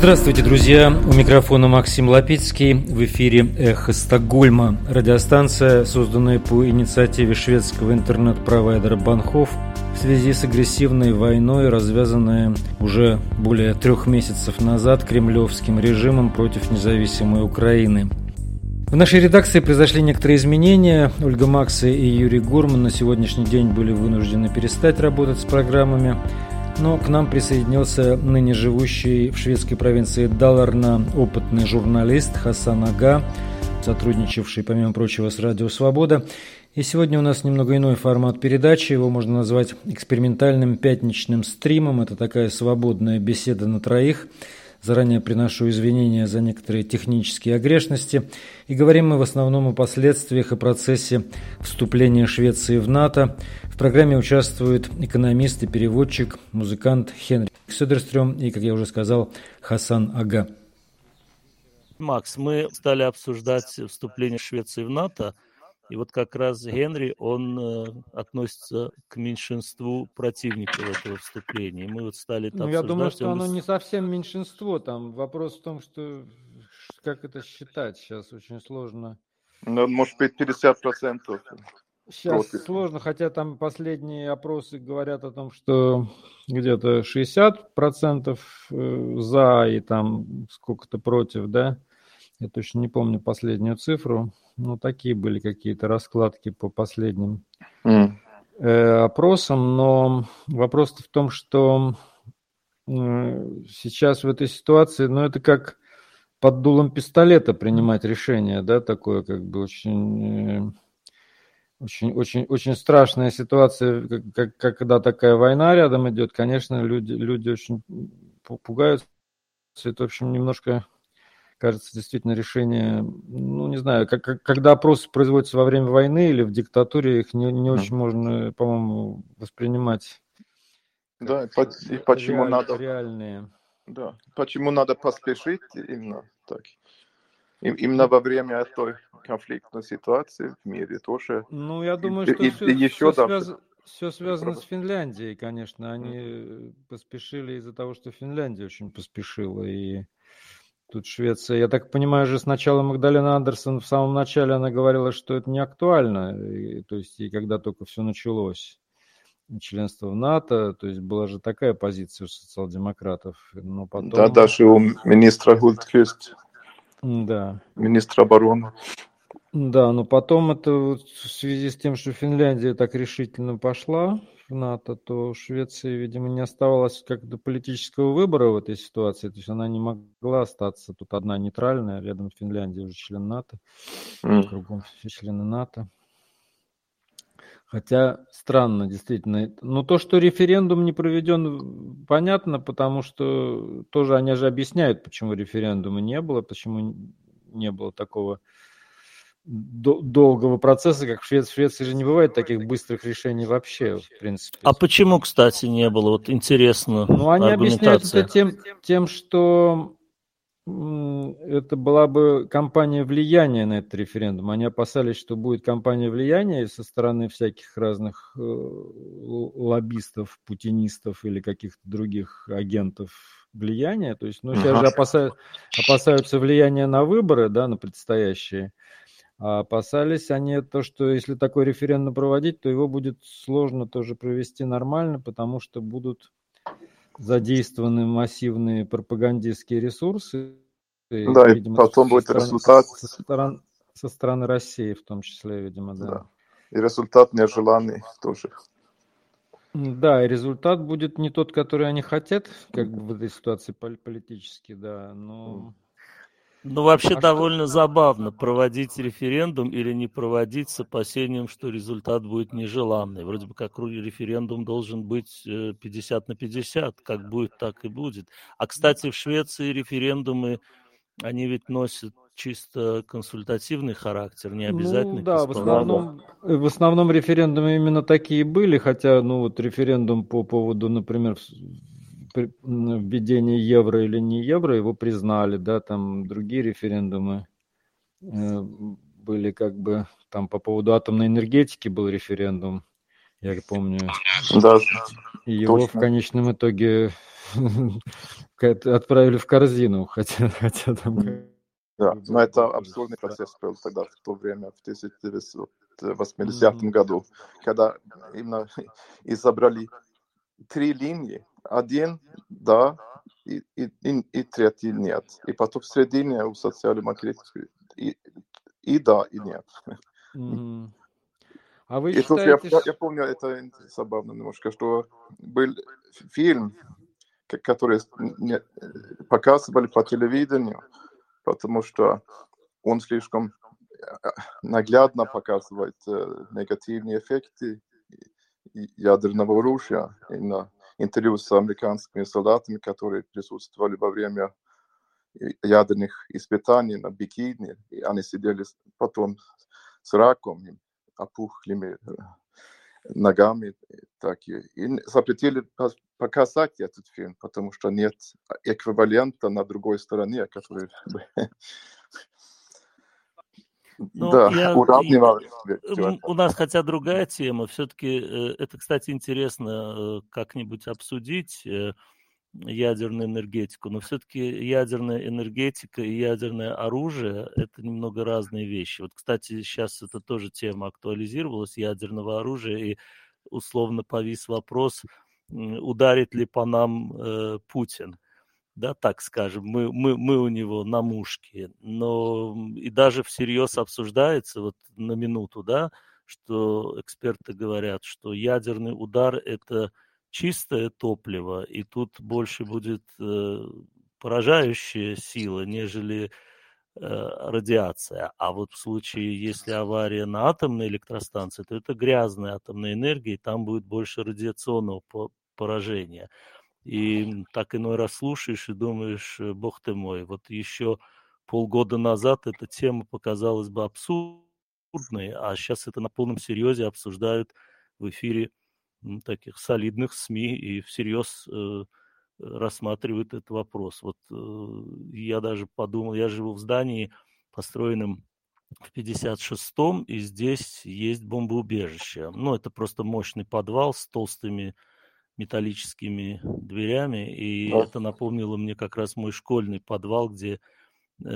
Здравствуйте, друзья! У микрофона Максим Лапицкий. В эфире «Эхо Стокгольма». Радиостанция, созданная по инициативе шведского интернет-провайдера Банхов в связи с агрессивной войной, развязанная уже более трех месяцев назад кремлевским режимом против независимой Украины. В нашей редакции произошли некоторые изменения. Ольга Макса и Юрий Гурман на сегодняшний день были вынуждены перестать работать с программами но к нам присоединился ныне живущий в шведской провинции Даларна опытный журналист Хасан Ага, сотрудничавший, помимо прочего, с Радио Свобода. И сегодня у нас немного иной формат передачи, его можно назвать экспериментальным пятничным стримом. Это такая свободная беседа на троих – Заранее приношу извинения за некоторые технические огрешности. И говорим мы в основном о последствиях и процессе вступления Швеции в НАТО. В программе участвуют экономист и переводчик, музыкант Хенрик Сёдерстрём и, как я уже сказал, Хасан Ага. Макс, мы стали обсуждать вступление Швеции в НАТО – и вот как раз Генри, он э, относится к меньшинству противников этого вступления. И мы вот стали это ну, Я думаю, что оно не совсем меньшинство. Там вопрос в том, что как это считать сейчас очень сложно. Ну, может быть, 50 процентов. Сейчас против. сложно, хотя там последние опросы говорят о том, что где-то 60 процентов э, за и там сколько-то против, да? Я точно не помню последнюю цифру. Ну, такие были какие-то раскладки по последним mm. опросам, но вопрос в том, что э, сейчас в этой ситуации, ну, это как под дулом пистолета принимать решение, да, такое как бы очень... Э, очень, очень, очень страшная ситуация, как, как когда такая война рядом идет, конечно, люди, люди очень пугаются. Это, в общем, немножко кажется, действительно решение, ну, не знаю, как, как, когда опросы производятся во время войны или в диктатуре, их не, не очень можно, по-моему, воспринимать. Да, и почему реаль, надо... Реальные. Да, почему надо поспешить именно так. Именно во время той конфликтной ситуации в мире тоже. Ну, я думаю, что и, все, и еще все, связ... все связано с Финляндией, конечно. Они поспешили из-за того, что Финляндия очень поспешила. И Тут Швеция. Я так понимаю, же сначала Магдалена Андерсон в самом начале она говорила, что это не актуально. И, то есть, и когда только все началось, членство в НАТО, то есть была же такая позиция у социал-демократов. Но потом... Да, даже у министра Гульдквист. Да. Министра обороны. Да, но потом это вот в связи с тем, что Финляндия так решительно пошла НАТО, то Швеции, видимо, не оставалось как-то политического выбора в этой ситуации. То есть она не могла остаться тут одна нейтральная, рядом с Финляндией уже член НАТО, mm. кругом все члены НАТО. Хотя странно, действительно. Но то, что референдум не проведен, понятно, потому что тоже они же объясняют, почему референдума не было, почему не было такого долгого процесса, как в Швеции. В Швеции же не бывает таких быстрых решений вообще, в принципе. А почему, кстати, не было? Вот интересно. Ну, они объясняют это тем, тем, что это была бы кампания влияния на этот референдум. Они опасались, что будет кампания влияния со стороны всяких разных э, лоббистов, путинистов или каких-то других агентов влияния. То есть, ну, сейчас же опасаются, опасаются влияния на выборы, да, на предстоящие. А опасались они то, что если такой референдум проводить, то его будет сложно тоже провести нормально, потому что будут задействованы массивные пропагандистские ресурсы. И, да, видимо, и потом будет стороны, результат... Со стороны, со стороны России в том числе, видимо, да. да. И результат нежеланный тоже. Да, и результат будет не тот, который они хотят, как бы в этой ситуации политически, да, но... Ну, вообще а довольно что... забавно проводить референдум или не проводить с опасением, что результат будет нежеланный. Вроде бы как референдум должен быть 50 э, на 50, как будет, так и будет. А, кстати, в Швеции референдумы, они ведь носят чисто консультативный характер, не обязательно. Ну, да, в основном, в основном референдумы именно такие были, хотя, ну, вот референдум по поводу, например, введение евро или не евро, его признали, да, там другие референдумы э, были как бы, там по поводу атомной энергетики был референдум, я помню. Да, И его Точно. в конечном итоге отправили в корзину, хотя, хотя там... Да, но это абсурдный процесс был тогда, в то время, в 1980 mm-hmm. году, когда именно изобрели три линии. Один, да, и, и, и, и третий нет. И потом в середине у социал-демократической и, и да, и нет. Mm-hmm. А вы и считаете... я, я помню, это забавно немножко, что был фильм, который показывали по телевидению, потому что он слишком э, наглядно показывает э, негативные эффекты ядерного оружия. И на интервью с американскими солдатами, которые присутствовали во время ядерных испытаний на бикини, и они сидели потом с раком, опухлыми э, ногами. Так, и запретили показать этот фильм, потому что нет эквивалента на другой стороне, который ну, да, я, уравнивал. У нас хотя другая тема. Все-таки э, это, кстати, интересно э, как-нибудь обсудить ядерную энергетику, но все-таки ядерная энергетика и ядерное оружие – это немного разные вещи. Вот, кстати, сейчас это тоже тема актуализировалась, ядерного оружия, и условно повис вопрос, ударит ли по нам э, Путин. Да, так скажем, мы, мы, мы у него на мушке, но и даже всерьез обсуждается вот на минуту, да, что эксперты говорят, что ядерный удар – это чистое топливо, и тут больше будет э, поражающая сила, нежели э, радиация. А вот в случае, если авария на атомной электростанции, то это грязная атомная энергия, и там будет больше радиационного поражения. И так иной раз слушаешь и думаешь, э, бог ты мой, вот еще полгода назад эта тема показалась бы абсурдной, а сейчас это на полном серьезе обсуждают в эфире таких солидных СМИ и всерьез э, рассматривают этот вопрос. Вот э, я даже подумал, я живу в здании, построенном в 56-м, и здесь есть бомбоубежище. Ну, это просто мощный подвал с толстыми металлическими дверями, и да. это напомнило мне как раз мой школьный подвал, где э,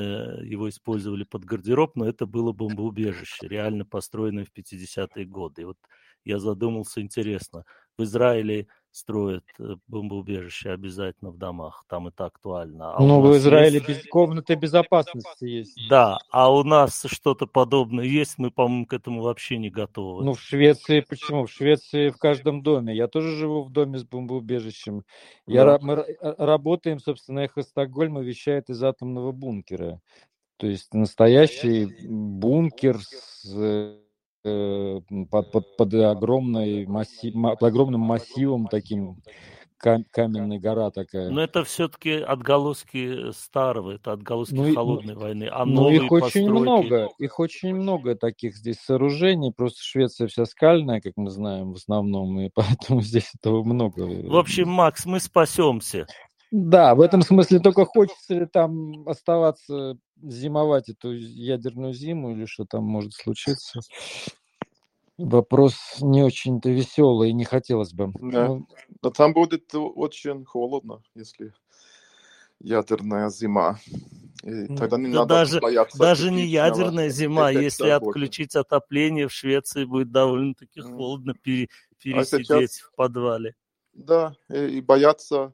его использовали под гардероб, но это было бомбоубежище, реально построенное в 50-е годы. И вот я задумался, интересно, в Израиле строят э, бомбоубежище обязательно в домах, там это актуально. А ну, в Израиле есть... без... комнаты безопасности есть. Да, а у нас что-то подобное есть, мы, по-моему, к этому вообще не готовы. Ну, в Швеции, почему? В Швеции в каждом доме. Я тоже живу в доме с бомбоубежищем. Я, да. Мы работаем, собственно, Эхо Стокгольма вещает из атомного бункера. То есть настоящий бункер с Э, под, под, под, огромной массив, под огромным массивом таким каменная гора такая. Но это все-таки отголоски старого, это отголоски ну, холодной ну, войны. А ну, их очень много, их очень много таких здесь сооружений. Просто Швеция вся скальная, как мы знаем, в основном, и поэтому здесь этого много. В общем, Макс, мы спасемся. Да, в этом смысле только хочется ли там оставаться, зимовать эту ядерную зиму или что там может случиться. Вопрос не очень-то веселый, не хотелось бы. Да. Ну, Но там будет очень холодно, если ядерная зима. И тогда не да надо даже, бояться. Даже не ядерная зима, если отключить отопление в Швеции, будет довольно-таки холодно пере, пересидеть а сейчас, в подвале. Да, и, и бояться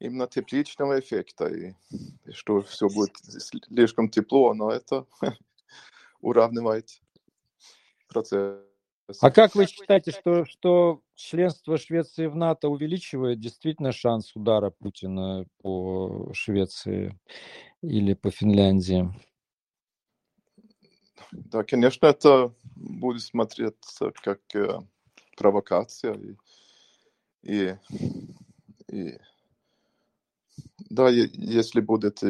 именно тепличного эффекта, и, и что все будет слишком тепло, но это уравнивает процесс. А как вы считаете, что, что членство Швеции в НАТО увеличивает действительно шанс удара Путина по Швеции или по Финляндии? Да, конечно, это будет смотреться как э, провокация. И, и, и да, если будет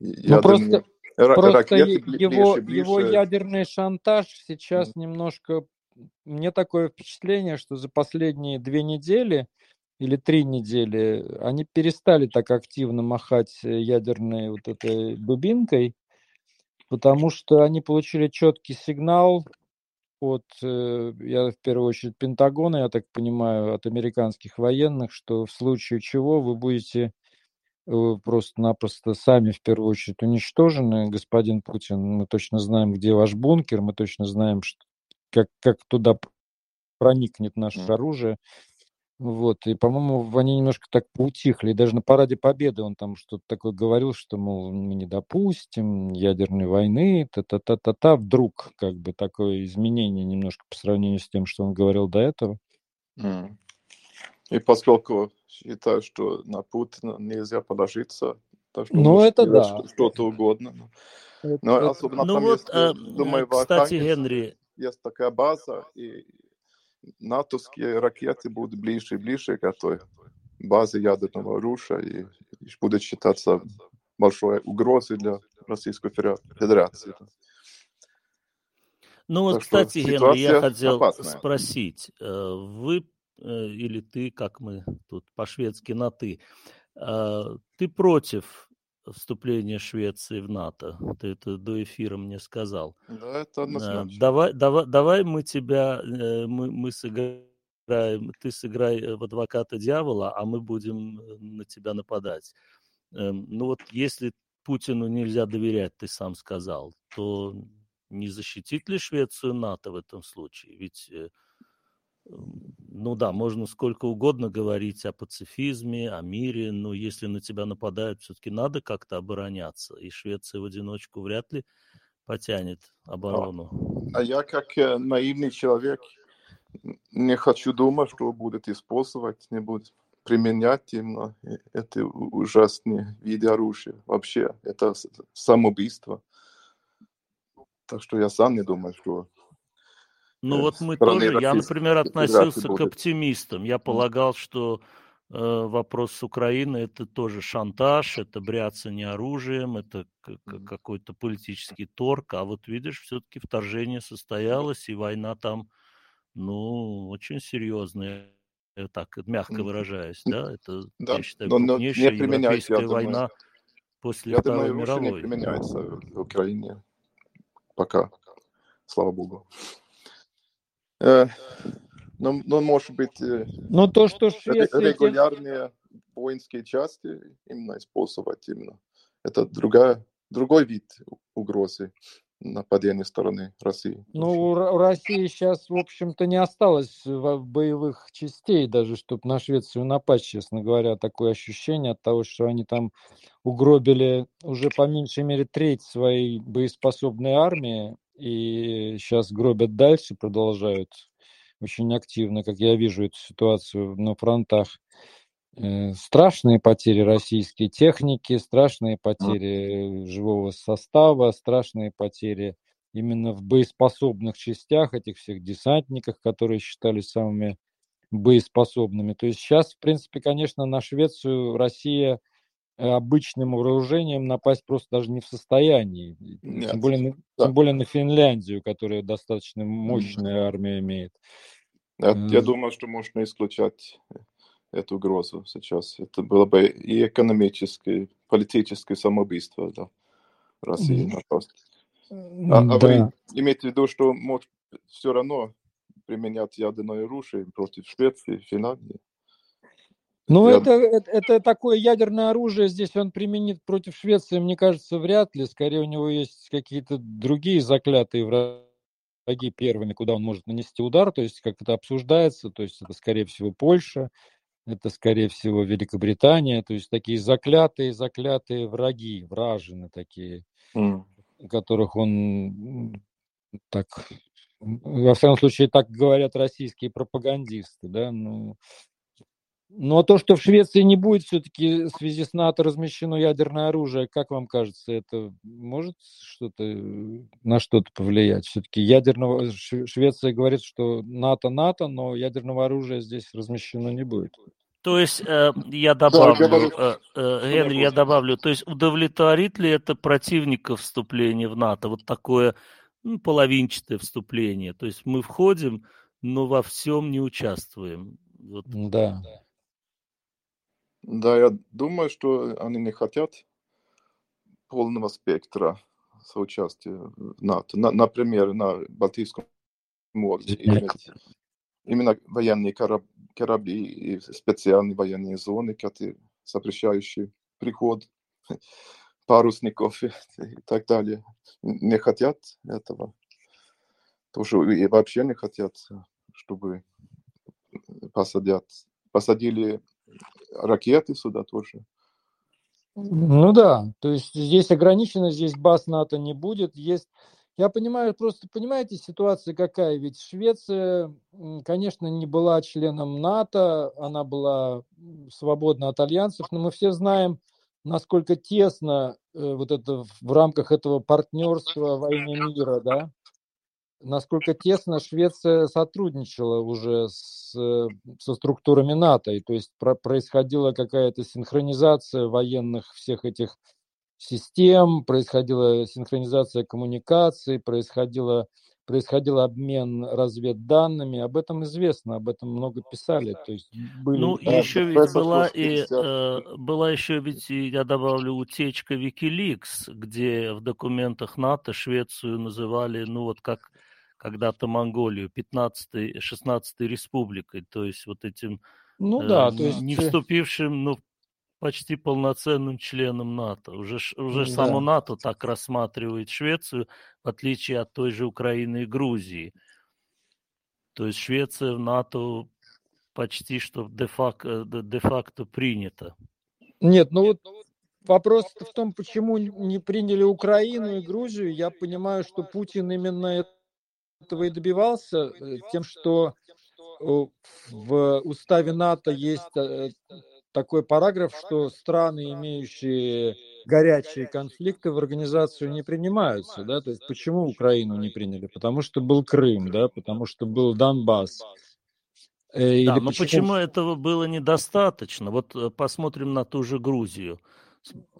ну, просто, просто его, ближе, его ядерный шантаж сейчас mm. немножко... Мне такое впечатление, что за последние две недели или три недели они перестали так активно махать ядерной вот этой дубинкой, потому что они получили четкий сигнал от, э, я в первую очередь Пентагона, я так понимаю, от американских военных, что в случае чего вы будете э, просто-напросто сами в первую очередь уничтожены, господин Путин. Мы точно знаем, где ваш бункер, мы точно знаем, что, как, как туда проникнет наше оружие. Вот, и, по-моему, они немножко так поутихли. И даже на параде Победы он там что-то такое говорил, что, мол, мы не допустим ядерной войны, та-та-та-та-та. Вдруг как бы такое изменение немножко по сравнению с тем, что он говорил до этого. Mm. И поскольку считаю, что на Путина нельзя положиться, так что ну, это да. что-то угодно. Это, Но особенно ну там вот, есть, а, думаю, кстати, Генри... Есть такая база, и натовские ракеты будут ближе и ближе к этой базе ядерного оружия и, и будет считаться большой угрозой для Российской Федерации. Ну вот, так кстати, Генри, я хотел опасная. спросить, э, вы э, или ты, как мы тут по-шведски на ты, э, ты против вступления Швеции в НАТО. Ты это до эфира мне сказал. Да, это однозначно. Давай, давай, давай мы тебя, э, мы, мы сыграем, ты сыграй в адвоката дьявола, а мы будем э, на тебя нападать. Эм, ну вот если Путину нельзя доверять, ты сам сказал, то не защитит ли Швецию НАТО в этом случае? Ведь э, ну да, можно сколько угодно говорить о пацифизме, о мире, но если на тебя нападают, все-таки надо как-то обороняться. И Швеция в одиночку вряд ли потянет оборону. А, а я как э, наивный человек не хочу думать, что будет использовать, не будет применять именно это ужасные виды оружия. Вообще, это самоубийство. Так что я сам не думаю, что ну э, вот мы тоже, я, например, относился к оптимистам. Я полагал, что э, вопрос с Украиной это тоже шантаж, это бряцание оружием, это какой-то политический торг. А вот видишь, все-таки вторжение состоялось, и война там, ну, очень серьезная, э, так мягко выражаясь, да, это, да, я считаю, крупнейшая европейская думаю, война после я Второй думаю, мировой. не применяется в Украине пока, слава богу. Э, ну, ну, может быть, э, Но то, что Швеция... регулярные воинские части именно использовать именно. Это другая, другой вид угрозы нападения стороны России. Ну, у России сейчас, в общем-то, не осталось боевых частей, даже чтобы на Швецию напасть, честно говоря. Такое ощущение от того, что они там угробили уже по меньшей мере треть своей боеспособной армии, и сейчас гробят дальше, продолжают очень активно, как я вижу эту ситуацию на фронтах. Э, страшные потери российской техники, страшные потери живого состава, страшные потери именно в боеспособных частях этих всех десантников, которые считались самыми боеспособными. То есть сейчас, в принципе, конечно, на Швецию Россия обычным вооружением напасть просто даже не в состоянии. Нет. Тем, более, да. тем более на Финляндию, которая достаточно мощная армия имеет. Я, я э, думаю, что можно исключать эту угрозу сейчас. Это было бы и экономическое, и политическое самоубийство для России. Напасть. А, а да. вы имеете в виду, что может все равно применять ядерное оружие против Швеции, Финляндии? Ну, Я... это, это, это такое ядерное оружие, здесь он применит против Швеции, мне кажется, вряд ли. Скорее, у него есть какие-то другие заклятые враги первыми, куда он может нанести удар, то есть как это обсуждается, то есть это, скорее всего, Польша, это, скорее всего, Великобритания, то есть такие заклятые, заклятые враги, вражины такие, mm. которых он так, во всяком случае, так говорят российские пропагандисты, да, ну, но то, что в Швеции не будет все-таки в связи с НАТО размещено ядерное оружие, как вам кажется, это может что-то на что-то повлиять? Все-таки ядерного Швеция говорит, что НАТО НАТО, но ядерного оружия здесь размещено не будет. То есть э, я добавлю, э, э, Генри, я добавлю, то есть удовлетворит ли это противников вступления в НАТО? Вот такое ну, половинчатое вступление. То есть мы входим, но во всем не участвуем. Вот. Да. Да, я думаю, что они не хотят полного спектра соучастия в НАТО. На, например, на Балтийском могли иметь именно военные корабли, корабли и специальные военные зоны, которые запрещающие приход парусников и, и так далее. Не хотят этого. Тоже и вообще не хотят, чтобы посадят, посадили ракеты сюда тоже. Ну да, то есть здесь ограничено, здесь баз НАТО не будет. Есть, я понимаю, просто понимаете, ситуация какая? Ведь Швеция, конечно, не была членом НАТО, она была свободна от альянсов, но мы все знаем, насколько тесно э, вот это в рамках этого партнерства во имя мира, да, насколько тесно Швеция сотрудничала уже с, со структурами НАТО, и то есть про, происходила какая-то синхронизация военных всех этих систем, происходила синхронизация коммуникаций, происходило происходил обмен разведданными, об этом известно, об этом много писали. То есть были... Ну, да, еще ведь была и э, была еще ведь, я добавлю, утечка Wikileaks, где в документах НАТО Швецию называли, ну вот как когда-то Монголию 15-й, 16-й республикой, то есть вот этим ну, да, э, то есть... не вступившим ну, почти полноценным членом НАТО. Уже, уже да. само НАТО так рассматривает Швецию, в отличие от той же Украины и Грузии. То есть Швеция в НАТО почти что де-факто, де-факто принята. Нет, ну вот вопрос в том, почему не приняли Украину и Грузию. Я понимаю, что Путин именно этого и добивался э, тем, что в уставе НАТО есть э, такой параграф, что страны, имеющие горячие конфликты в организацию не принимаются, да, то есть почему Украину не приняли? Потому что был Крым, да, потому что был Донбасс. Э, или да, но почему... почему этого было недостаточно? Вот посмотрим на ту же Грузию.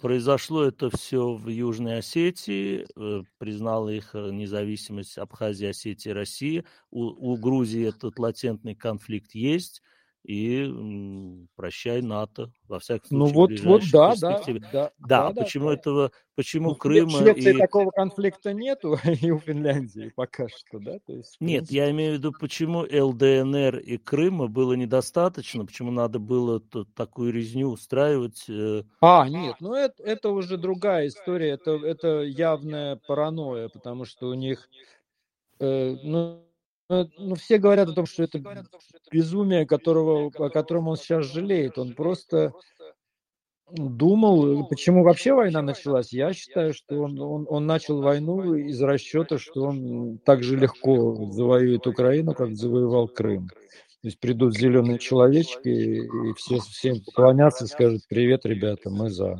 Произошло это все в Южной Осетии, э, признала их э, независимость Абхазия, Осетия, Россия. У, у Грузии этот латентный конфликт есть и прощай НАТО, во всяком ну случае. Ну вот, вот да, да, да, да. Да, почему да, этого, почему ну, Крыма в Швеции и... такого конфликта нету, и у Финляндии пока что, да? То есть, Нет, принципе... я имею в виду, почему ЛДНР и Крыма было недостаточно, почему надо было такую резню устраивать. Э... А, нет, ну это, это уже другая история, это, это явная паранойя, потому что у них, э, ну, ну, ну, все говорят о том, что это безумие, которого, о котором он сейчас жалеет. Он просто думал, почему вообще война началась. Я считаю, что он, он, он начал войну из расчета, что он так же легко завоюет Украину, как завоевал Крым. То есть придут зеленые человечки, и все всем поклонятся и скажут, привет, ребята, мы за.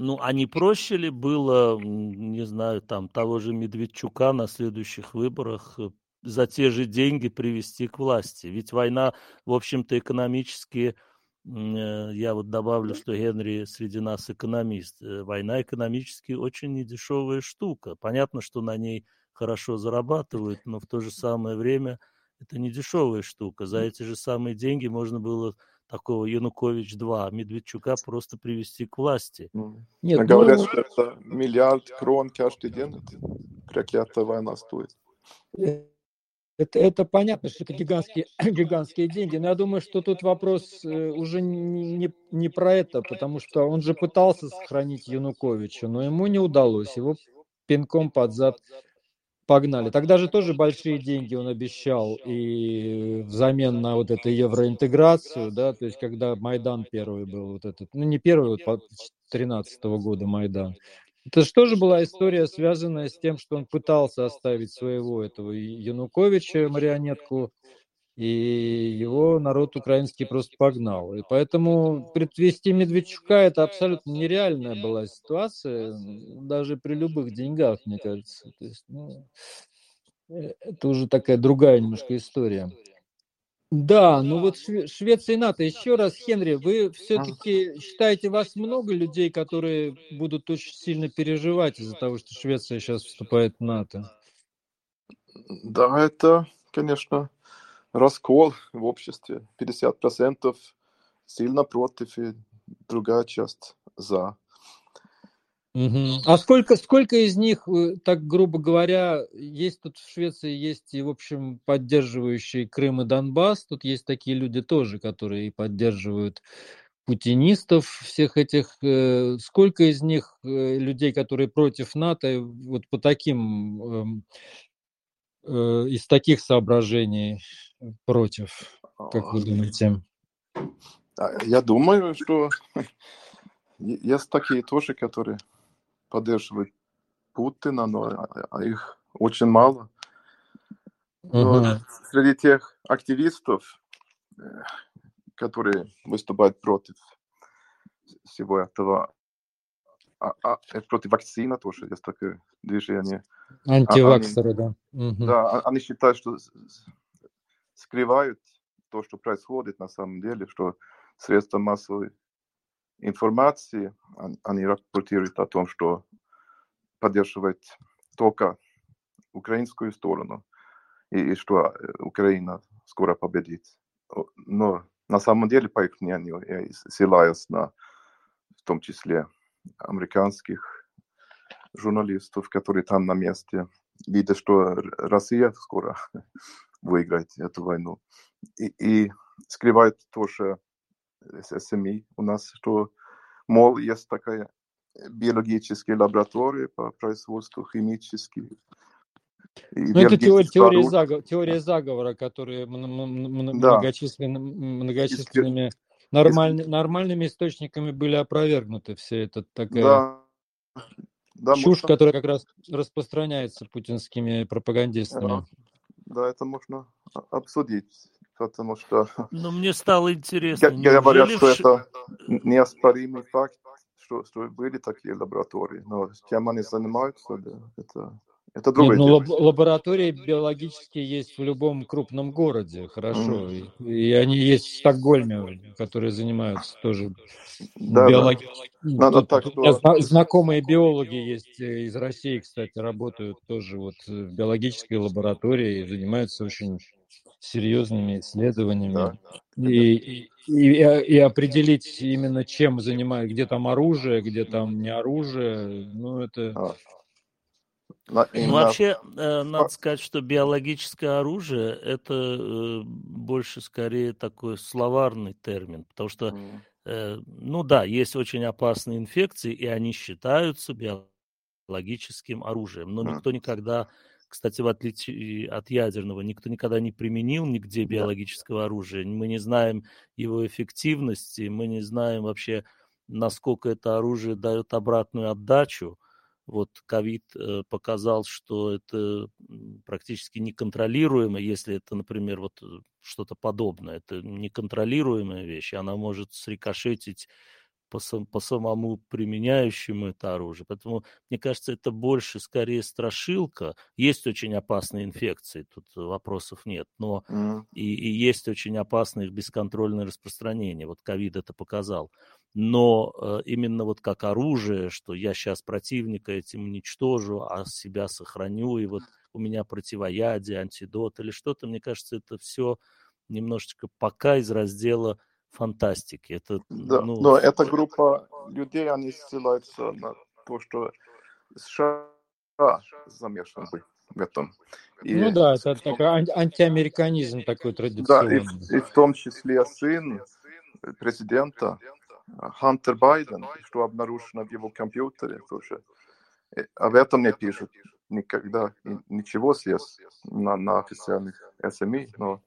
Ну, а не проще ли было, не знаю, там того же Медведчука на следующих выборах э, за те же деньги привести к власти? Ведь война, в общем-то, экономически, э, я вот добавлю, что Генри среди нас экономист, э, война экономически очень недешевая штука. Понятно, что на ней хорошо зарабатывают, но в то же самое время это не дешевая штука. За эти же самые деньги можно было такого Янукович-2, Медведчука просто привести к власти. Нет, Говорят, ну... что это миллиард крон каждый день, проклятая война стоит. Это, это понятно, что это гигантские, гигантские деньги, но я думаю, что тут вопрос э, уже не, не, не про это, потому что он же пытался сохранить Януковича, но ему не удалось, его пинком под зад погнали. Тогда же тоже большие деньги он обещал и взамен на вот эту евроинтеграцию, да, то есть когда Майдан первый был, вот этот, ну не первый, вот по 13 года Майдан. Это же тоже была история, связанная с тем, что он пытался оставить своего этого Януковича, марионетку, и его народ украинский просто погнал. И поэтому предвести Медведчука это абсолютно нереальная была ситуация, даже при любых деньгах, мне кажется. То есть, ну, э, это уже такая другая немножко история. Да, ну вот Швеция и НАТО. Еще раз, Хенри, вы все-таки считаете, вас много людей, которые будут очень сильно переживать из-за того, что Швеция сейчас вступает в НАТО? Да, это, конечно, раскол в обществе. 50% сильно против и другая часть за. Угу. А сколько, сколько из них, э, так грубо говоря, есть тут в Швеции, есть и, в общем, поддерживающие Крым и Донбасс, тут есть такие люди тоже, которые поддерживают путинистов всех этих. Э, сколько из них э, людей, которые против НАТО, вот по таким, эм, из таких соображений против, как вы думаете? А, я думаю, что есть такие тоже, которые поддерживают Путина, но а, а их очень мало. Но угу. среди тех активистов, э, которые выступают против всего этого, а, а, против вакцины тоже есть такое движение. Антиваксеры, да. Угу. Да, они считают, что скрывают то, что происходит на самом деле, что средства массовой информации, они рапортируют о том, что поддерживает только украинскую сторону и, и что э, Украина скоро победит. Но на самом деле, по их мнению, я ссылаюсь на в том числе американских журналистов, которые там на месте, видят, что Россия скоро выиграет эту войну. И, и скрывает тоже СМИ у нас, что, мол, есть такая биологические лаборатории по производству химических. Ну, это теория, теория, заговора, теория заговора, которые многочисленными, да. многочисленными нормаль, нормальными источниками были опровергнуты. Все это такая да. Да, чушь, можно... которая как раз распространяется путинскими пропагандистами. Да, да это можно обсудить потому что... Ну, мне стало интересно. Говорят, что это неоспоримый факт, что, что были такие лаборатории, но чем они занимаются, да, это, это другое Нет, ну, лаб- лаборатории биологические есть в любом крупном городе, хорошо, mm. и, и они есть в Стокгольме, которые занимаются тоже да, биологией. Да. Надо так, что... Знакомые биологи есть э, из России, кстати, работают тоже вот в биологической лаборатории и занимаются очень серьезными исследованиями да. и, и, и, и определить именно чем занимают, где там оружие, где там не оружие, ну это... А. Ну, вообще, э, надо сказать, что биологическое оружие это э, больше скорее такой словарный термин, потому что, э, ну да, есть очень опасные инфекции, и они считаются биологическим оружием, но никто никогда кстати, в отличие от ядерного, никто никогда не применил нигде биологического оружия. Мы не знаем его эффективности, мы не знаем вообще, насколько это оружие дает обратную отдачу. Вот ковид э, показал, что это практически неконтролируемо, если это, например, вот э, что-то подобное. Это неконтролируемая вещь, она может срикошетить по, сам, по самому применяющему это оружие. Поэтому, мне кажется, это больше скорее страшилка. Есть очень опасные инфекции, тут вопросов нет, но mm. и, и есть очень опасное их бесконтрольное распространение. Вот ковид это показал. Но э, именно вот как оружие, что я сейчас противника этим уничтожу, а себя сохраню, и вот у меня противоядие, антидот или что-то, мне кажется, это все немножечко пока из раздела фантастики. Это, да, ну... но эта группа людей, они ссылаются на то, что США замешан в этом. И, ну да, это такой антиамериканизм такой традиционный. Да, и, и в том числе сын президента Хантер Байден, что обнаружено в его компьютере тоже. Э, об этом не пишут никогда ничего здесь на, на официальных СМИ, но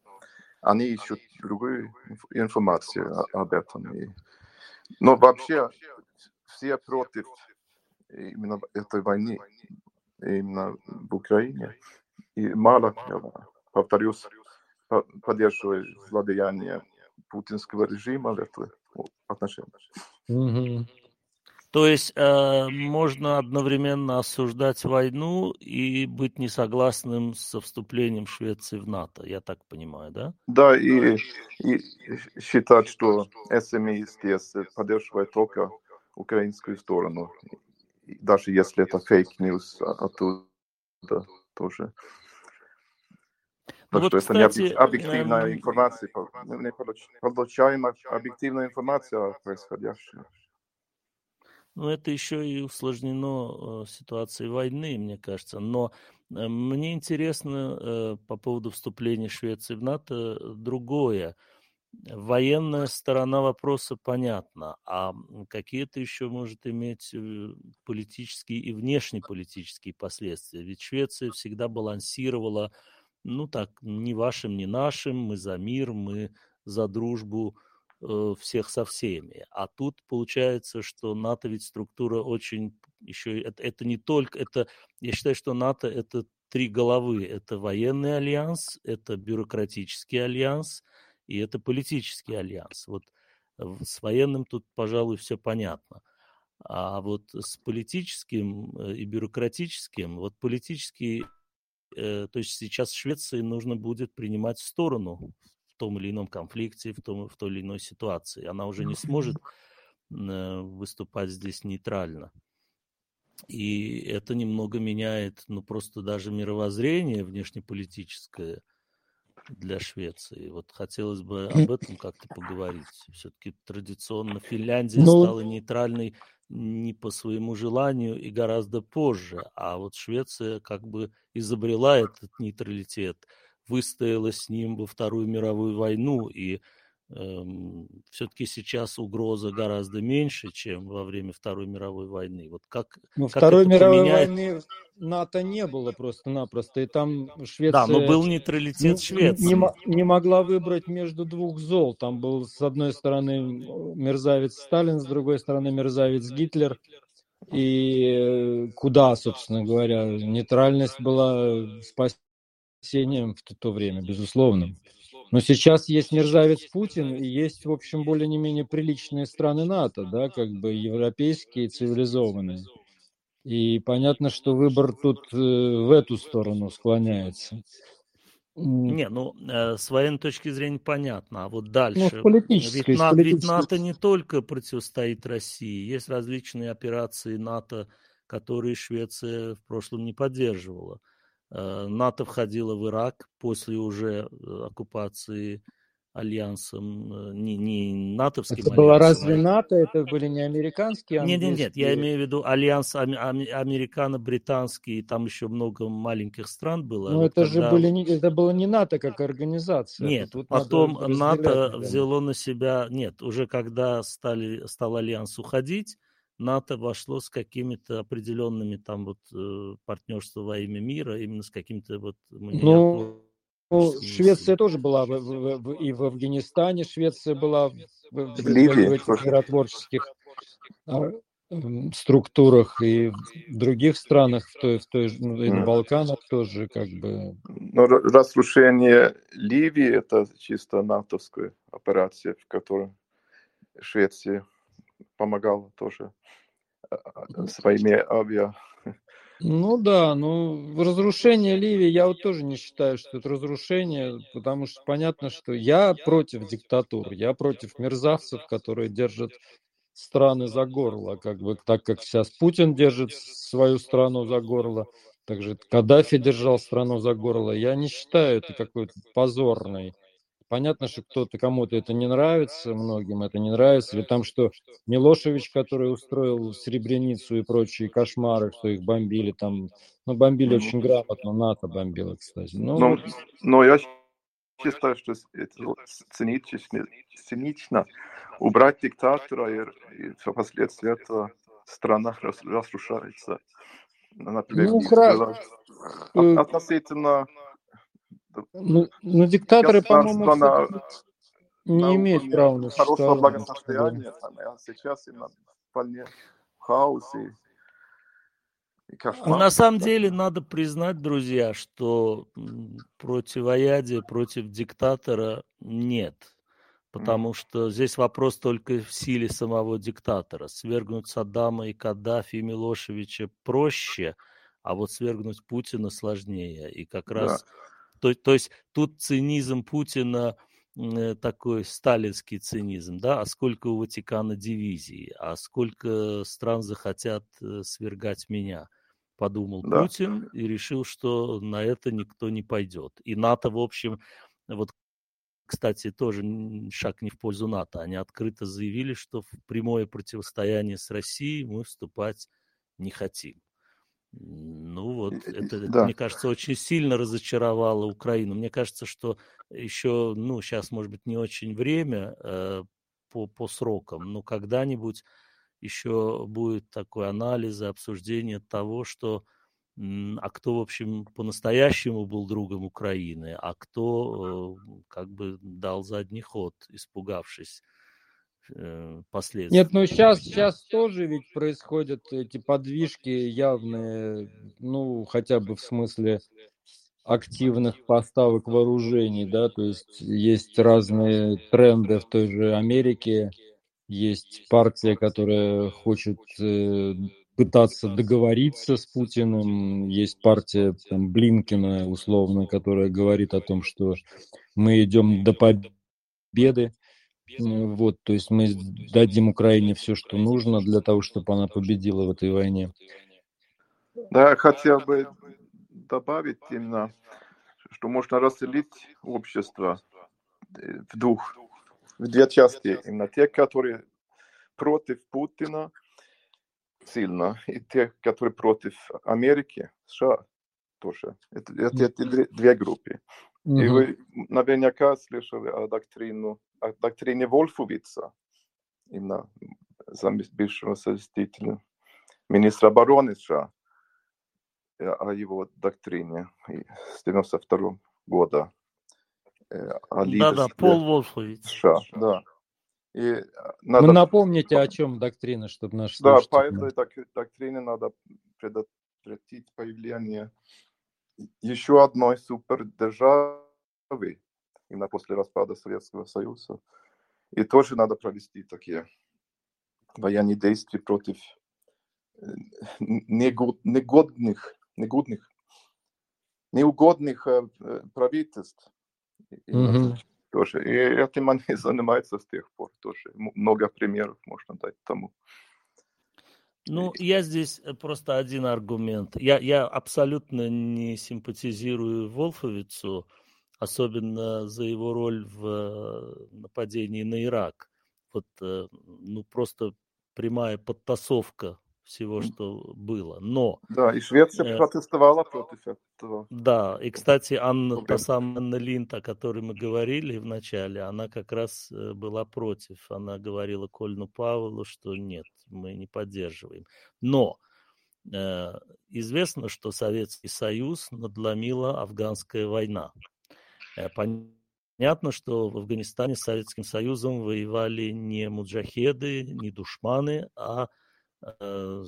они ищут другую информацию об этом. И, но вообще все против именно этой войны, именно в Украине. И мало, я повторюсь, поддерживает злодеяние путинского режима в этом отношении. Mm-hmm. То есть э, можно одновременно осуждать войну и быть несогласным со вступлением Швеции в НАТО, я так понимаю, да? Да, и, и считать, что СМИ здесь поддерживает только украинскую сторону, даже если это fake news оттуда тоже. Так ну, что вот, это кстати, не объективная эм... информация, не получаем объективную информацию о происходящем. Ну, это еще и усложнено э, ситуацией войны, мне кажется. Но э, мне интересно э, по поводу вступления Швеции в НАТО другое. Военная сторона вопроса понятна, а какие это еще может иметь политические и внешнеполитические последствия? Ведь Швеция всегда балансировала, ну так, ни вашим, ни нашим, мы за мир, мы за дружбу, Э, всех со всеми. А тут получается, что НАТО ведь структура очень еще это, это не только это я считаю, что НАТО это три головы: это военный альянс, это бюрократический альянс и это политический альянс. Вот с военным тут, пожалуй, все понятно. А вот с политическим э, и бюрократическим, вот политический, то есть сейчас Швеции нужно будет принимать сторону том или ином конфликте, в, том, в той или иной ситуации. Она уже не сможет э, выступать здесь нейтрально. И это немного меняет, ну, просто даже мировоззрение внешнеполитическое для Швеции. Вот хотелось бы об этом как-то поговорить. Все-таки традиционно Финляндия ну... стала нейтральной не по своему желанию и гораздо позже, а вот Швеция как бы изобрела этот нейтралитет – выстояла с ним во Вторую мировую войну, и все-таки сейчас угроза гораздо меньше, чем во время Второй мировой войны. Вот как, ну, как Второй мировой поменяет... войны НАТО не было просто-напросто, и там Швеция... Да, но был нейтралитет не, Швеции. Не, не могла выбрать между двух зол. Там был, с одной стороны, мерзавец Сталин, с другой стороны, мерзавец Гитлер. И э, куда, собственно говоря, нейтральность была спасением в то время, безусловно. Но сейчас есть мерзавец Путин и есть, в общем, более не менее приличные страны НАТО, да, как бы европейские, цивилизованные. И понятно, что выбор тут э, в эту сторону склоняется. Не, ну, э, с военной точки зрения понятно, а вот ну, дальше. Ну, ведь, На, ведь НАТО не только противостоит России, есть различные операции НАТО, которые Швеция в прошлом не поддерживала. Э, НАТО входило в Ирак после уже э, оккупации альянсом, э, не, не натовским Это было разве НАТО? Это были не американские? Нет, нет, нет, я имею в виду альянс американо-британский, там еще много маленьких стран было. Но вот это когда... же были не, это было не НАТО как организация. Нет, Тут потом НАТО взяло на себя, нет, уже когда стали, стал альянс уходить, НАТО вошло с какими-то определенными там вот э, партнерства во имя мира, именно с какими-то вот... Ну, ну, Швеция тоже была в, в, в, и в Афганистане, Швеция была в, в, в, в этих миротворческих а, структурах и в других странах, в той, в той ну, и на Балканах тоже как бы. Но разрушение Ливии это чисто натовская операция, в которой Швеция помогала тоже а, а, своими авиа. Ну да, ну разрушение Ливии я вот тоже не считаю, что это разрушение, потому что понятно, что я против диктатур, я против мерзавцев, которые держат страны за горло, как бы так как сейчас Путин держит свою страну за горло, также Каддафи держал страну за горло. Я не считаю это какой-то позорной Понятно, что кто-то, кому-то это не нравится, многим это не нравится. Или там, что Милошевич, который устроил Сребреницу и прочие кошмары, что их бомбили там, ну, бомбили очень грамотно, НАТО бомбило, кстати. Ну, но, вот. но я считаю, что это цинично, цинично убрать диктатора, и, и впоследствии эта страна разрушается. Например, ну, хорошо. Относительно ну, ну диктаторы, по-моему, на, не на имеют права на хорошего благосостояния, там, а сейчас именно вполне хаос и, и кошмар. На самом деле надо признать, друзья, что противоядия против диктатора нет. Потому что здесь вопрос только в силе самого диктатора. Свергнуть Саддама и Каддафи и Милошевича проще, а вот свергнуть Путина сложнее. И как раз да. То, то есть тут цинизм Путина э, такой сталинский цинизм, да, а сколько у Ватикана дивизий, а сколько стран захотят э, свергать меня, подумал да. Путин и решил, что на это никто не пойдет. И НАТО, в общем, вот кстати, тоже шаг не в пользу НАТО. Они открыто заявили, что в прямое противостояние с Россией мы вступать не хотим. Ну вот, это, да. мне кажется, очень сильно разочаровало Украину. Мне кажется, что еще, ну, сейчас, может быть, не очень время э, по, по срокам, но когда-нибудь еще будет такой анализ и обсуждение того, что а кто, в общем, по-настоящему был другом Украины, а кто э, как бы дал задний ход, испугавшись э, последствий. Нет, ну сейчас, сейчас тоже ведь происходят эти подвижки явные, ну, хотя бы в смысле активных поставок вооружений, да, то есть есть разные тренды в той же Америке, есть партия, которая хочет э, пытаться договориться с Путиным. Есть партия там, Блинкина, условно, которая говорит о том, что мы идем до победы. Вот, то есть мы дадим Украине все, что нужно для того, чтобы она победила в этой войне. Да, хотел бы добавить именно, что можно разделить общество э, в двух, в две части. Именно те, которые против Путина, сильно, и те, которые против Америки, США тоже. Это, это, это две, две группы. И вы наверняка слышали о, доктрину, о доктрине Вольфовица, именно бывшего заместителя министра обороны США, о его доктрине с 92 года. Да-да, Пол Вольфовиц. США, да. И э, надо... Ну, напомните, о чем доктрина, чтобы наш Да, по этой доктрине надо предотвратить появление еще одной супердержавы, именно после распада Советского Союза. И тоже надо провести такие военные действия против э, негодных, негодных, неугодных э, правительств. Mm-hmm тоже. И этим они занимаются с тех пор тоже. Много примеров можно дать тому. Ну, я здесь э, просто один аргумент. Я, я абсолютно не симпатизирую Волфовицу, особенно за его роль в э, нападении на Ирак. Вот, э, ну, просто прямая подтасовка всего, что было. Но... Да, и Швеция э, протестовала против этого. Да, и, кстати, Анна, та самая Анна Линд, о которой мы говорили в начале, она как раз э, была против. Она говорила Кольну Павлу, что нет, мы не поддерживаем. Но э, известно, что Советский Союз надломила афганская война. Э, Понятно, что в Афганистане с Советским Союзом воевали не муджахеды, не душманы, а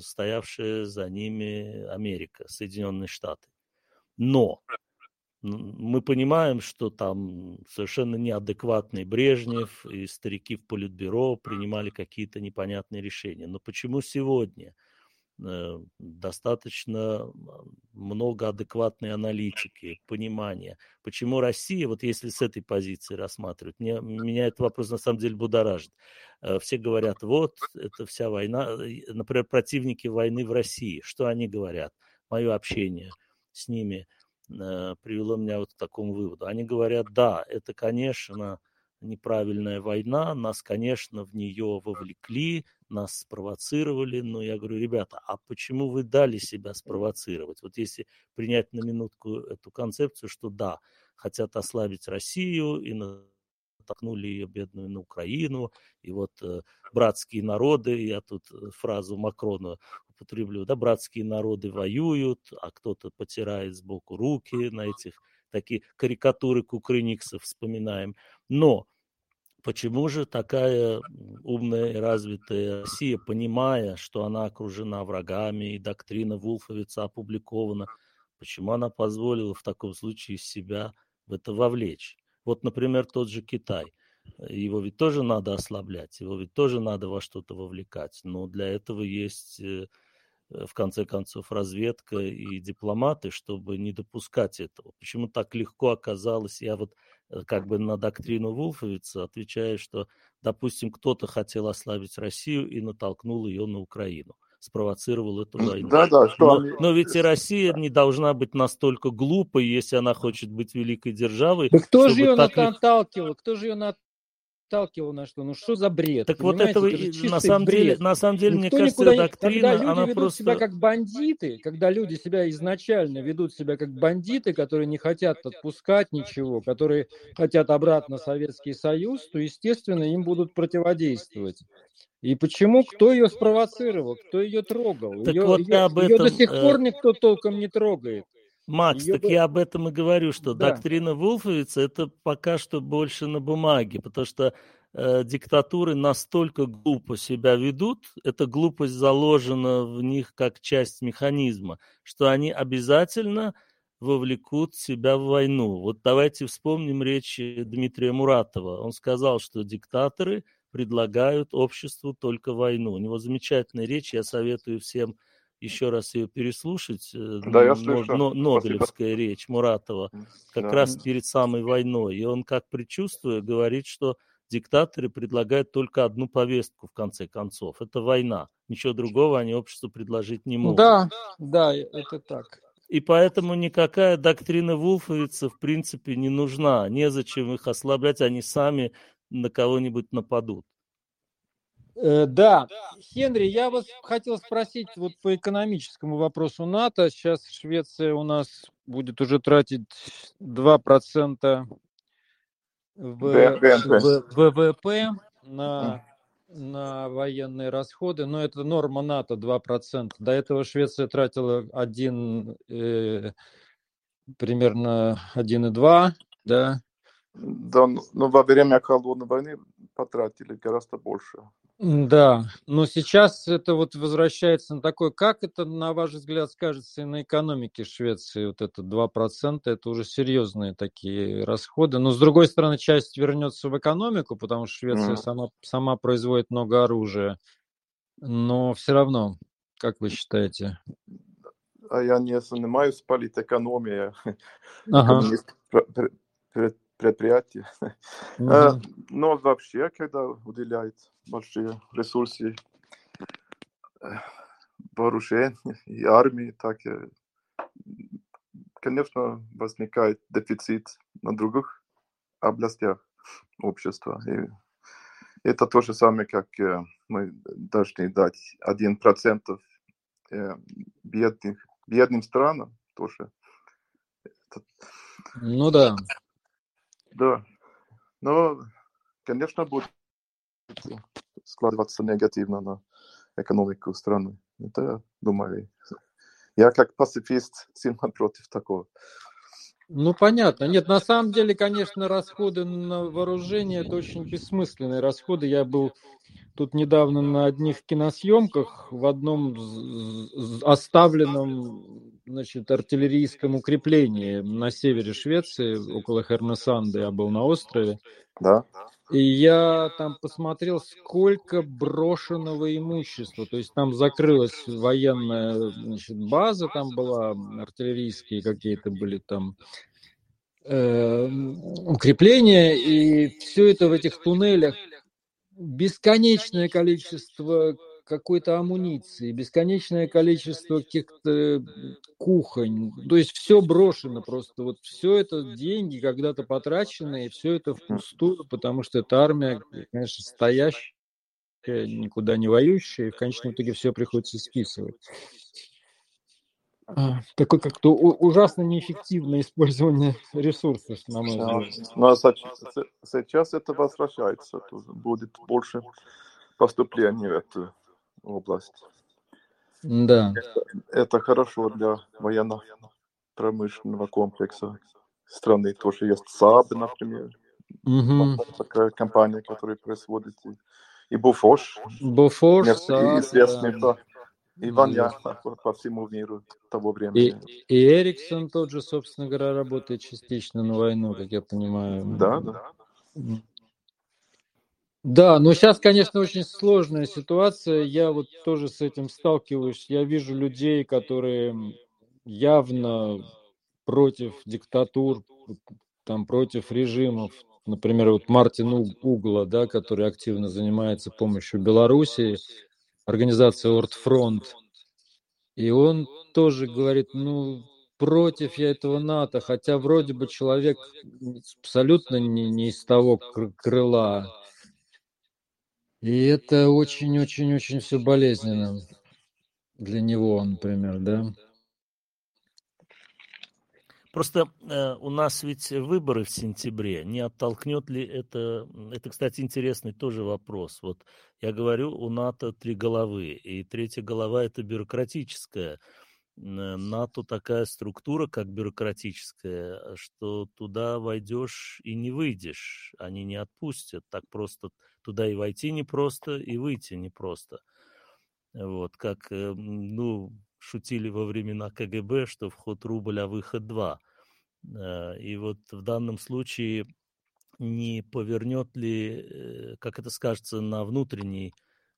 стоявшая за ними Америка, Соединенные Штаты. Но мы понимаем, что там совершенно неадекватный Брежнев и старики в Политбюро принимали какие-то непонятные решения. Но почему сегодня Э, достаточно много адекватной аналитики, понимания. Почему Россия, вот если с этой позиции рассматривать, мне, меня этот вопрос на самом деле будоражит. Э, все говорят, вот, это вся война, э, например, противники войны в России, что они говорят? Мое общение с ними привело меня вот к такому выводу. Они говорят, да, это, конечно, неправильная война, нас, конечно, в нее вовлекли, нас спровоцировали, но я говорю, ребята, а почему вы дали себя спровоцировать? Вот если принять на минутку эту концепцию, что да, хотят ослабить Россию и натолкнули ее бедную на Украину, и вот э, братские народы, я тут э, фразу Макрона употреблю, да, братские народы воюют, а кто-то потирает сбоку руки на этих такие карикатуры кукрыниксов вспоминаем. Но Почему же такая умная и развитая Россия, понимая, что она окружена врагами и доктрина Вулфовица опубликована, почему она позволила в таком случае себя в это вовлечь? Вот, например, тот же Китай. Его ведь тоже надо ослаблять, его ведь тоже надо во что-то вовлекать. Но для этого есть, э, в конце концов, разведка и дипломаты, чтобы не допускать этого. Почему так легко оказалось? Я вот Э, как бы на доктрину Вулфовица, отвечая, что, допустим, кто-то хотел ослабить Россию и натолкнул ее на Украину. спровоцировал эту войну. Да, да, что но, но ведь и Россия не должна быть настолько глупой, если она хочет быть великой державой. Да кто же ее так... наталкивал? Кто же ее наталкивал на что? Ну что за бред? Так вот этого это на самом бред. деле, на самом деле, Никто мне кажется, не... доктрина, когда люди она ведут просто... себя как бандиты, когда люди себя изначально ведут себя как бандиты, которые не хотят отпускать ничего, которые хотят обратно Советский Союз, то, естественно, им будут противодействовать. И почему? Кто ее спровоцировал? Кто ее трогал? Так ее, вот ее, об ее этом, до сих пор э... никто толком не трогает. Макс, Ее так бы- я об этом и говорю, что Да. доктрина Вулфовица это пока что больше на бумаге, потому что э, диктатуры настолько глупо себя ведут, эта глупость заложена в них как часть механизма, что они обязательно вовлекут себя в войну. Вот давайте вспомним речь Дмитрия Муратова. Он сказал, что диктаторы предлагают обществу только войну. У него замечательная речь, я советую всем еще раз ее переслушать. э, Да, я но- Нобелевская речь Муратова как Да. раз перед самой войной. И он, как предчувствуя, говорит, что диктаторы предлагают только одну повестку в конце концов. Это война. Ничего другого они обществу предложить не могут. Да, да, это так. И поэтому никакая доктрина Вулфовица в принципе не нужна. Незачем их ослаблять, они сами на кого-нибудь нападут. Э, Да, Хенри, я вас хотел спросить вот по экономическому вопросу НАТО. Сейчас Швеция у нас будет уже тратить 2% в, ВВП. в- ВВП на, на военные расходы. Но это норма НАТО 2%. До этого Швеция тратила 1, э, примерно 1,2, да, Да, но но во время холодной войны потратили гораздо больше. Да, но сейчас это вот возвращается на такое, как это, на ваш взгляд, скажется и на экономике Швеции, вот это 2%, это уже серьезные такие расходы. Но, с другой стороны, часть вернется в экономику, потому что Швеция Мгм. сама, сама производит много оружия. Но все равно, как вы считаете? А я не занимаюсь политэкономией, Ага. Пр- пр- пр- предприятий. Э, мгм. Но вообще, когда уделяет большие ресурсы э, вооружению и армии, так, э, конечно, возникает дефицит на других областях общества. И это то же самое, как мы должны дать 1% э, бедных, бедным странам тоже. Ну да. Да. Но, конечно, будет складываться негативно на экономику страны. Это, я думаю, я как пацифист сильно против такого. Ну, понятно. Нет, на самом деле, конечно, расходы на вооружение – это очень бессмысленные расходы. Я был тут недавно на одних киносъемках в одном оставленном значит, артиллерийском укреплении на севере Швеции, около Хернесанды. Я был на острове. Да? И я там посмотрел, сколько брошенного имущества. То есть там закрылась военная значит, база, там была артиллерийские какие-то были там э, укрепления, и все это в этих туннелях бесконечное количество какой-то амуниции, бесконечное количество каких-то кухонь. То есть все брошено просто. Вот все это деньги когда-то потраченные, все это впустую, потому что это армия, конечно, стоящая, никуда не воюющая, и в конечном итоге все приходится списывать. Такое как-то ужасно неэффективное использование ресурсов, на мой взгляд. Но сейчас это возвращается. Будет больше поступлений в эту область. Да. Это хорошо для военно-промышленного комплекса страны. Тоже есть САБ, например, Мгм. такая компания, которая производит и, и Буфош, Нет, СААБ, известный да. по, и Ваня по, по всему миру того И, времени. и Эриксон тот же, собственно говоря, работает частично на войну, как я понимаю. Да, да. Да, но сейчас, конечно, очень сложная ситуация. Я вот тоже с этим сталкиваюсь. Я вижу людей, которые явно против диктатур, там, против режимов. Например, вот Мартин Угла, да, который активно занимается помощью Белоруссии. организация Ортфронт. И он тоже говорит, ну, против я этого НАТО, хотя вроде бы человек абсолютно не, не из того крыла. И это очень-очень-очень все болезненно для него, например, да. Просто э, у нас ведь выборы в сентябре. Не оттолкнет ли это... Это, кстати, интересный тоже вопрос. Вот я говорю, у НАТО три головы, и третья голова – это бюрократическая. НАТО такая структура, как бюрократическая, что туда войдешь и не выйдешь. Они не отпустят. Так просто туда и войти непросто, и выйти непросто. Вот, как, э, ну, шутили во времена КГБ, что вход рубль, а выход два. Э, и вот в данном случае не повернет ли, э, как это скажется, на внутренней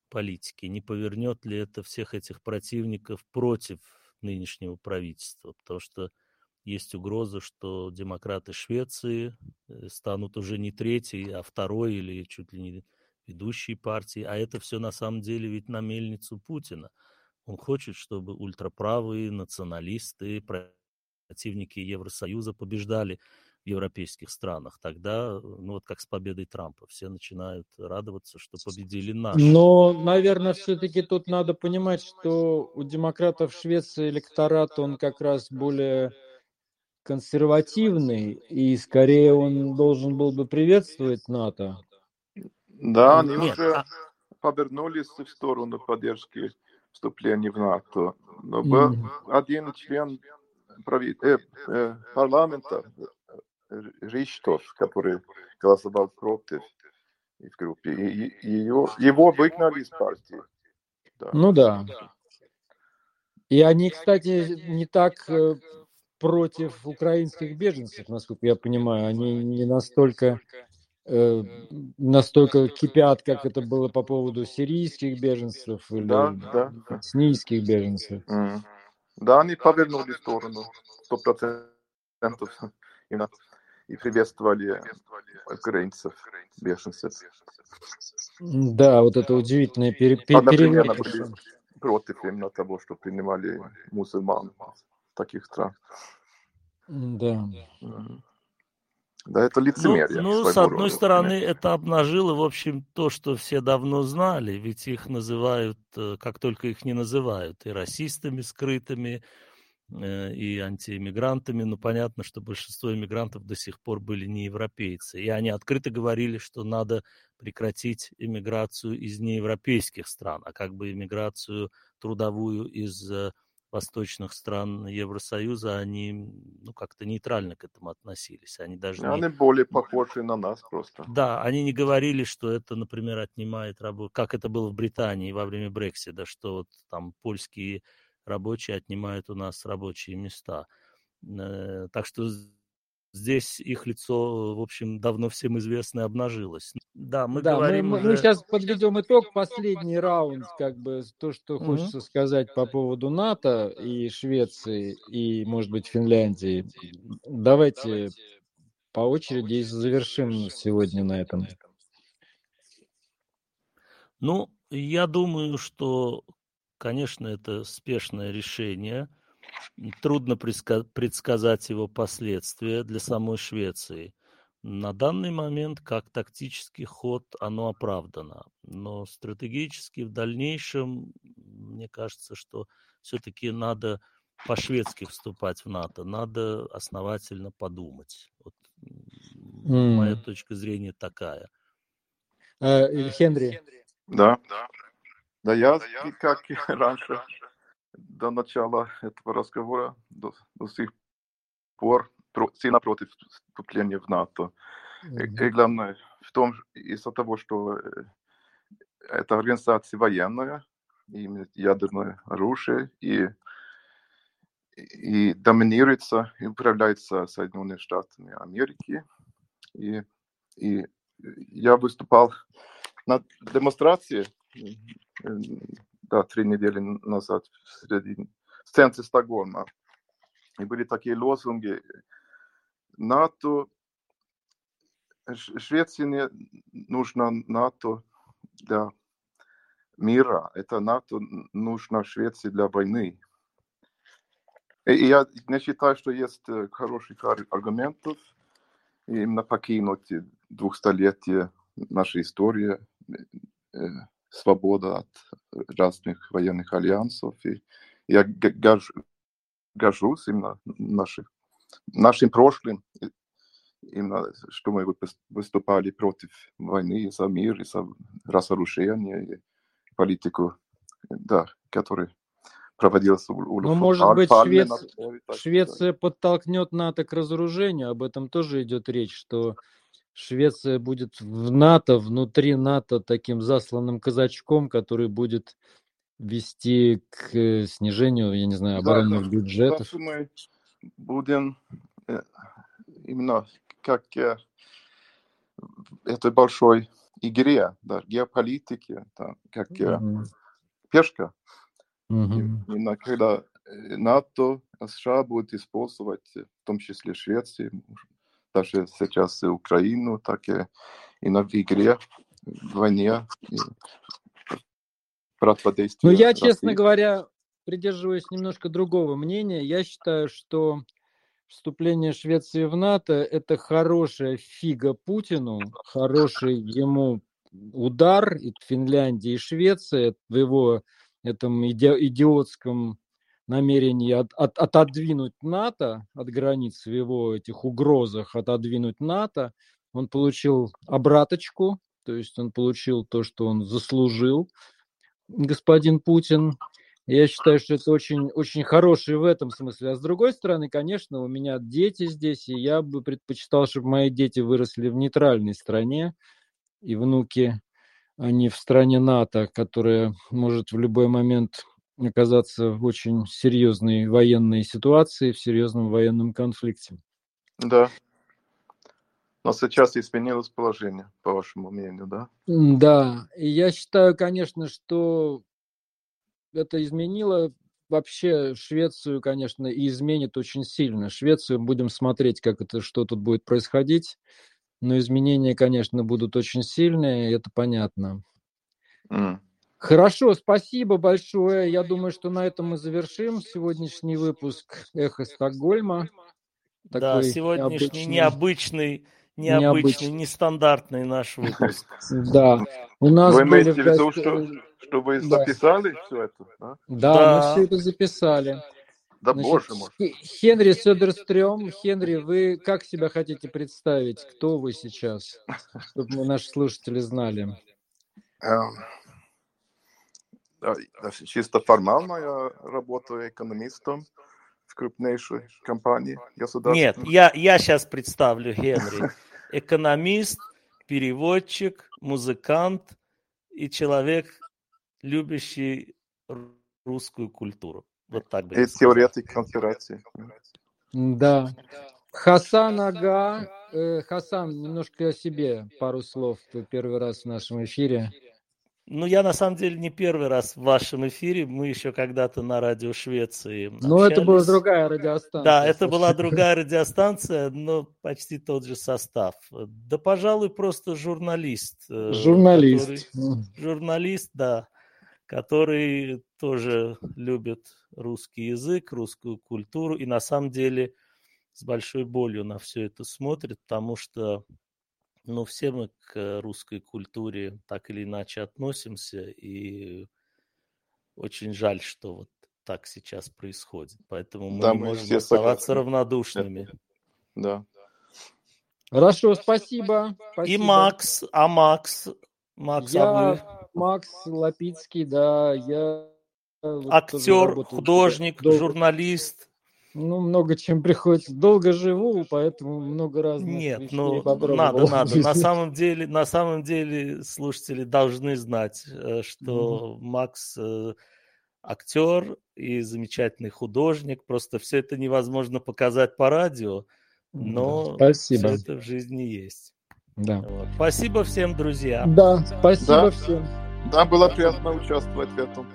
политике, не повернет ли это всех этих противников против нынешнего правительства, потому что есть угроза, что демократы Швеции э, станут уже не третьей, а второй или чуть ли не ведущей партией, а это все на самом деле ведь на мельницу Путина. Он хочет, чтобы ультраправые националисты, противники Евросоюза побеждали европейских странах. Тогда, ну вот как с победой Трампа, все начинают радоваться, что победили наши. Но, наверное, все-таки тут надо понимать, что у демократов Швеции электорат, он как раз более консервативный, и скорее он должен был бы приветствовать НАТО. Да, они Нет, уже а... повернулись в сторону поддержки вступления в НАТО. Но был mm. один член прави... э, э, парламента, э, Риштов, который голосовал против в группе, и, и его, его выгнали из партии. Да. Ну да. И они, кстати, не так э, против украинских беженцев, насколько я понимаю. Они не настолько э, настолько кипят, как это было по поводу сирийских беженцев или да, да. боснийских беженцев. Mm. Да, они повернули в сторону, сто процентов, и приветствовали украинцев, беженцев. Да, вот это удивительное пере, пере, Одновременно были против именно того, что принимали мусульман таких стран. Да. Да, это лицемерие. Ну, ну с одной рода. стороны, это обнажило, в общем, то, что все давно знали, ведь их называют, э, как только их не называют, и расистами скрытыми, и антиэмигрантами, но понятно, что большинство иммигрантов до сих пор были не европейцы. И они открыто говорили, что надо прекратить иммиграцию из неевропейских стран, а как бы иммиграцию трудовую из э, восточных стран Евросоюза, они ну, как-то нейтрально к этому относились. Они даже они не... более похожи на нас просто. Да, они не говорили, что это, например, отнимает работу, как это было в Британии во время Брексита, что вот там польские рабочие отнимают у нас рабочие места. Э, так что здесь их лицо, в общем, давно всем известно обнажилось. Да, мы да, говорим мы, уже... мы сейчас подведем итог, последний раунд, как бы то, что mm-hmm. хочется сказать по поводу НАТО и Швеции, и, может быть, Финляндии. Давайте по очереди и завершим сегодня на этом. Ну, я думаю, что, конечно, это спешное решение – Трудно предсказать его последствия для самой Швеции. На данный момент, как тактический ход, оно оправдано. Но стратегически в дальнейшем, мне кажется, что все-таки надо по-шведски вступать в НАТО. Надо основательно подумать. Вот mm. Моя точка зрения такая. Uh, Хенри. Да. Да, я, как и раньше, до начала этого разговора, до, до сих пор про, сильно против вступления в НАТО. Mm-hmm. И, главное в том, из-за того, что э, эта организация военная, имеет ядерное оружие и, и доминируется и управляется Соединенными Штатами Америки. И, и я выступал на демонстрации да, три недели назад в, середине, в центре Стокгольма. И были такие лозунги НАТО, Швеции не нужно НАТО для мира. Это НАТО нужно Швеции для войны. И я не считаю, что есть э, хороших аргументов именно покинуть двухстолетие нашей истории, э, свобода от разных военных альянсов. И я горжусь именно наших, нашим прошлым, именно что мы выступали против войны, за мир, за разоружение, и политику, да, который проводился у Ну, может быть, Швец... Швеция подтолкнет НАТО к разоружению, об этом тоже идет речь, что Швеция будет в НАТО, внутри НАТО таким засланным казачком, который будет вести к снижению, я не знаю, оборонных да, бюджетов. Мы будем э, именно как э, этой большой игре, да, геополитики, да, как mm-hmm. пешка. Mm-hmm. Именно когда НАТО, США будут использовать, в том числе Швеции, даже сейчас и Украину, так и, и на в игре, в войне, противодействие. Ну, я, России. честно говоря, придерживаюсь немножко другого мнения. Я считаю, что вступление Швеции в НАТО – это хорошая фига Путину, хороший ему удар и Финляндии и Швеции в его этом иди- идиотском намерении от, от, отодвинуть НАТО от границ в его этих угрозах, отодвинуть НАТО, он получил обраточку, то есть он получил то, что он заслужил, господин Путин. Я считаю, что это очень, очень хороший в этом смысле. А с другой стороны, конечно, у меня дети здесь, и я бы предпочитал, чтобы мои дети выросли в нейтральной стране, и внуки, а не в стране НАТО, которая может в любой момент оказаться в очень серьезной военной ситуации, в серьезном военном конфликте. Да. Но сейчас изменилось положение, по вашему мнению, да? Да, и я считаю, конечно, что это изменило вообще Швецию, конечно, и изменит очень сильно. Швецию будем смотреть, как это, что тут будет происходить. Но изменения, конечно, будут очень сильные, это понятно. Mm. Хорошо, спасибо большое. Я думаю, что на этом мы завершим сегодняшний выпуск «Эхо Стокгольма». Такой да, сегодняшний необычный, необычный необычный, нестандартный наш выпуск. Да. У нас вы имеете в виду, что, что вы записали да. все это? Да? да, мы все это записали. Да Значит, боже мой. Хенри Söderström, Хенри, вы как себя хотите представить? Кто вы сейчас? Чтобы мы, наши слушатели знали. Чисто формально я работаю экономистом в крупнейшей компании Нет, я, я сейчас представлю Генри. Экономист, переводчик, музыкант и человек, любящий русскую культуру. Вот так бы. И теоретик конспирации. Да. Хасан Ага. Э, Хасан, немножко о себе пару слов. Ты первый раз в нашем эфире. Ну, я на самом деле не первый раз в вашем эфире. Мы еще когда-то на радио Швеции. Ну, это была другая радиостанция. Да, это была другая радиостанция, но почти тот же состав. Да, пожалуй, просто журналист. Э, журналист. Который, журналист, да, который тоже любит русский язык, русскую культуру и на самом деле с большой болью на все это смотрит, потому что но все мы к русской культуре так или иначе относимся, и очень жаль, что вот так сейчас происходит. Поэтому мы да, не мы можем оставаться согласны. равнодушными. Да. Хорошо, спасибо. спасибо. И Макс, а Макс? Макс, а я, а вы? Макс Лапицкий, да, я... Актер, художник, долго. журналист. Ну, много чем приходится. Долго живу, поэтому много раз. Нет, ну надо, надо. На самом деле, на самом деле слушатели должны знать, э, что mm-hmm. Макс э, актер и замечательный художник. Просто все это невозможно показать по радио, но Спасибо. все это в жизни есть. Да. Вот. Спасибо всем, друзья. Да, спасибо да. всем. Да, было приятно участвовать в этом.